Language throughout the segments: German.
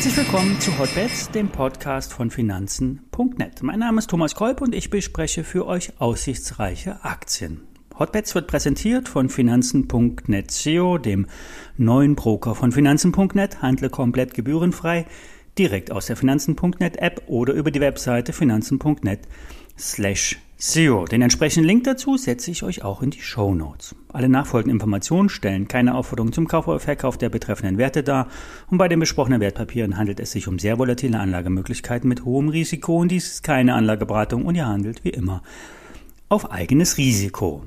Herzlich willkommen zu Hotbets, dem Podcast von Finanzen.net. Mein Name ist Thomas Kolb und ich bespreche für euch aussichtsreiche Aktien. Hotbets wird präsentiert von Finanzen.net SEO, dem neuen Broker von Finanzen.net. Handle komplett gebührenfrei, direkt aus der Finanzen.net App oder über die Webseite finanzen.net slash SEO. Den entsprechenden Link dazu setze ich euch auch in die Show Notes. Alle nachfolgenden Informationen stellen keine Aufforderung zum Kauf oder Verkauf der betreffenden Werte dar und bei den besprochenen Wertpapieren handelt es sich um sehr volatile Anlagemöglichkeiten mit hohem Risiko und dies ist keine Anlageberatung und ihr handelt wie immer auf eigenes Risiko.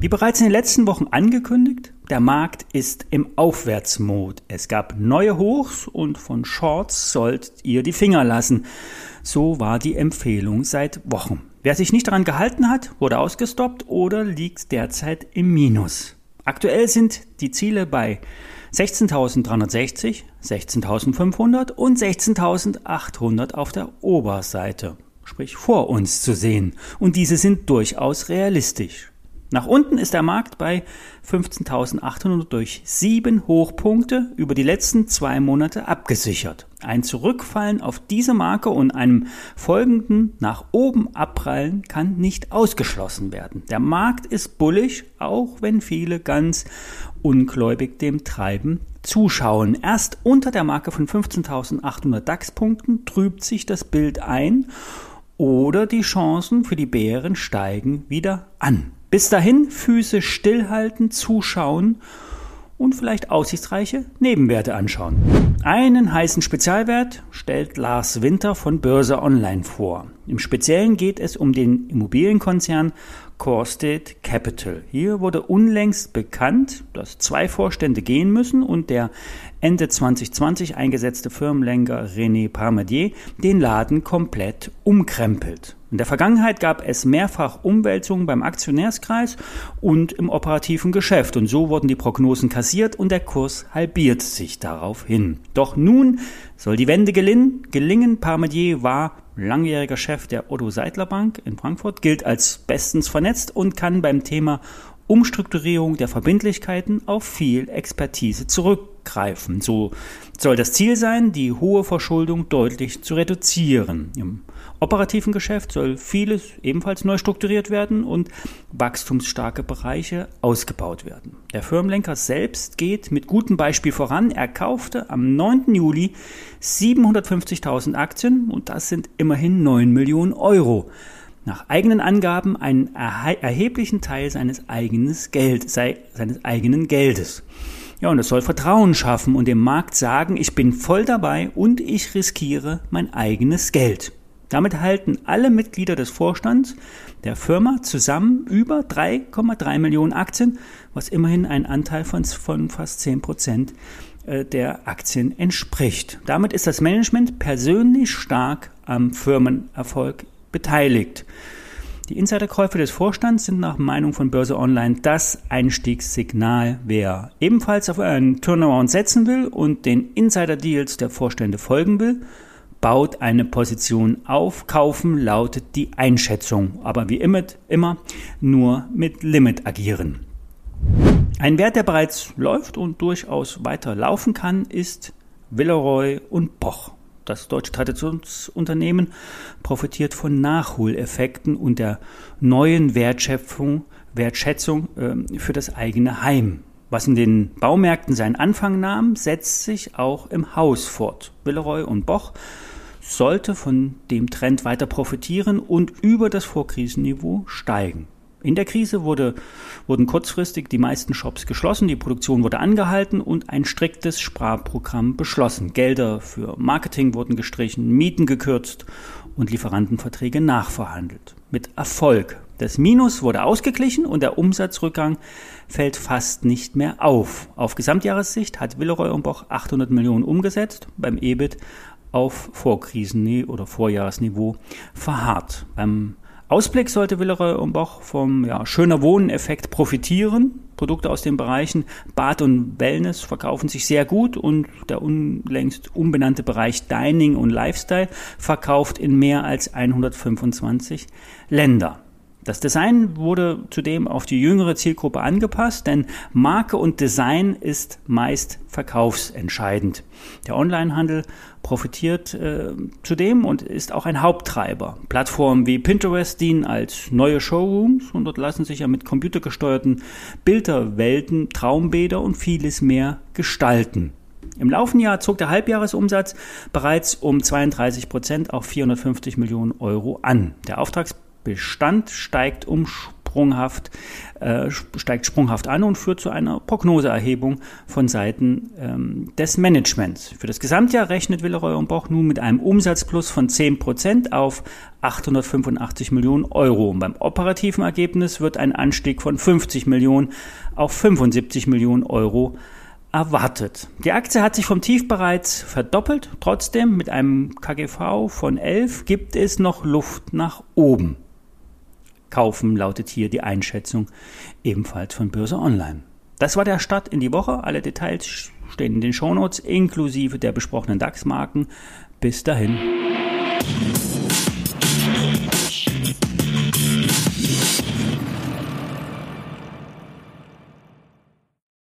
Wie bereits in den letzten Wochen angekündigt, der Markt ist im Aufwärtsmod. Es gab neue Hochs und von Shorts sollt ihr die Finger lassen. So war die Empfehlung seit Wochen. Wer sich nicht daran gehalten hat, wurde ausgestoppt oder liegt derzeit im Minus. Aktuell sind die Ziele bei 16.360, 16.500 und 16.800 auf der Oberseite, sprich vor uns zu sehen. Und diese sind durchaus realistisch. Nach unten ist der Markt bei 15.800 durch sieben Hochpunkte über die letzten zwei Monate abgesichert. Ein Zurückfallen auf diese Marke und einem folgenden nach oben abprallen kann nicht ausgeschlossen werden. Der Markt ist bullig, auch wenn viele ganz ungläubig dem Treiben zuschauen. Erst unter der Marke von 15.800 DAX-Punkten trübt sich das Bild ein oder die Chancen für die Bären steigen wieder an. Bis dahin Füße stillhalten, zuschauen und vielleicht aussichtsreiche Nebenwerte anschauen. Einen heißen Spezialwert stellt Lars Winter von Börse Online vor. Im Speziellen geht es um den Immobilienkonzern Corsted Capital. Hier wurde unlängst bekannt, dass zwei Vorstände gehen müssen und der Ende 2020 eingesetzte Firmenlenker René Parmadier den Laden komplett umkrempelt. In der Vergangenheit gab es mehrfach Umwälzungen beim Aktionärskreis und im operativen Geschäft und so wurden die Prognosen kassiert und der Kurs halbiert sich daraufhin. Doch nun soll die Wende gelingen. gelingen. Parmadier war langjähriger Chef der Otto Seidler Bank in Frankfurt, gilt als bestens vernetzt und kann beim Thema Umstrukturierung der Verbindlichkeiten auf viel Expertise zurückgreifen. So soll das Ziel sein, die hohe Verschuldung deutlich zu reduzieren. Im operativen Geschäft soll vieles ebenfalls neu strukturiert werden und wachstumsstarke Bereiche ausgebaut werden. Der Firmenlenker selbst geht mit gutem Beispiel voran. Er kaufte am 9. Juli 750.000 Aktien und das sind immerhin 9 Millionen Euro nach eigenen Angaben einen erheblichen Teil seines, eigenes Geld, seines eigenen Geldes. Ja, und es soll Vertrauen schaffen und dem Markt sagen, ich bin voll dabei und ich riskiere mein eigenes Geld. Damit halten alle Mitglieder des Vorstands der Firma zusammen über 3,3 Millionen Aktien, was immerhin ein Anteil von, von fast 10 Prozent äh, der Aktien entspricht. Damit ist das Management persönlich stark am Firmenerfolg beteiligt. Die Insiderkäufe des Vorstands sind nach Meinung von Börse Online das Einstiegssignal. Wer ebenfalls auf einen Turnaround setzen will und den Insider-Deals der Vorstände folgen will, baut eine Position auf. Kaufen lautet die Einschätzung, aber wie immer, immer nur mit Limit agieren. Ein Wert, der bereits läuft und durchaus weiter laufen kann, ist Villeroy und Boch. Das deutsche Traditionsunternehmen profitiert von Nachholeffekten und der neuen Wertschöpfung, Wertschätzung äh, für das eigene Heim. Was in den Baumärkten seinen Anfang nahm, setzt sich auch im Haus fort. Villeroy und Boch sollte von dem Trend weiter profitieren und über das Vorkrisenniveau steigen. In der Krise wurde, wurden kurzfristig die meisten Shops geschlossen, die Produktion wurde angehalten und ein striktes Sparprogramm beschlossen. Gelder für Marketing wurden gestrichen, Mieten gekürzt und Lieferantenverträge nachverhandelt. Mit Erfolg. Das Minus wurde ausgeglichen und der Umsatzrückgang fällt fast nicht mehr auf. Auf Gesamtjahressicht hat Villeroy und Boch 800 Millionen umgesetzt, beim EBIT auf Vorkrisenniveau oder Vorjahresniveau verharrt. Beim Ausblick sollte Willeroy und Boch vom ja, schöner Wohnen-Effekt profitieren. Produkte aus den Bereichen Bad und Wellness verkaufen sich sehr gut und der unlängst umbenannte Bereich Dining und Lifestyle verkauft in mehr als 125 Länder. Das Design wurde zudem auf die jüngere Zielgruppe angepasst, denn Marke und Design ist meist verkaufsentscheidend. Der Onlinehandel profitiert äh, zudem und ist auch ein Haupttreiber. Plattformen wie Pinterest dienen als neue Showrooms und dort lassen sich ja mit computergesteuerten Bilderwelten, Traumbäder und vieles mehr gestalten. Im laufenden Jahr zog der Halbjahresumsatz bereits um 32 Prozent auf 450 Millionen Euro an. Der Auftrags Bestand steigt um sprunghaft, äh, steigt sprunghaft an und führt zu einer Prognoseerhebung von Seiten ähm, des Managements. Für das Gesamtjahr rechnet Villeroy und Boch nun mit einem Umsatzplus von 10% auf 885 Millionen Euro. Und beim operativen Ergebnis wird ein Anstieg von 50 Millionen auf 75 Millionen Euro erwartet. Die Aktie hat sich vom Tief bereits verdoppelt. Trotzdem mit einem KGV von 11 gibt es noch Luft nach oben kaufen, lautet hier die Einschätzung ebenfalls von Börse Online. Das war der Start in die Woche. Alle Details stehen in den Shownotes inklusive der besprochenen DAX-Marken. Bis dahin.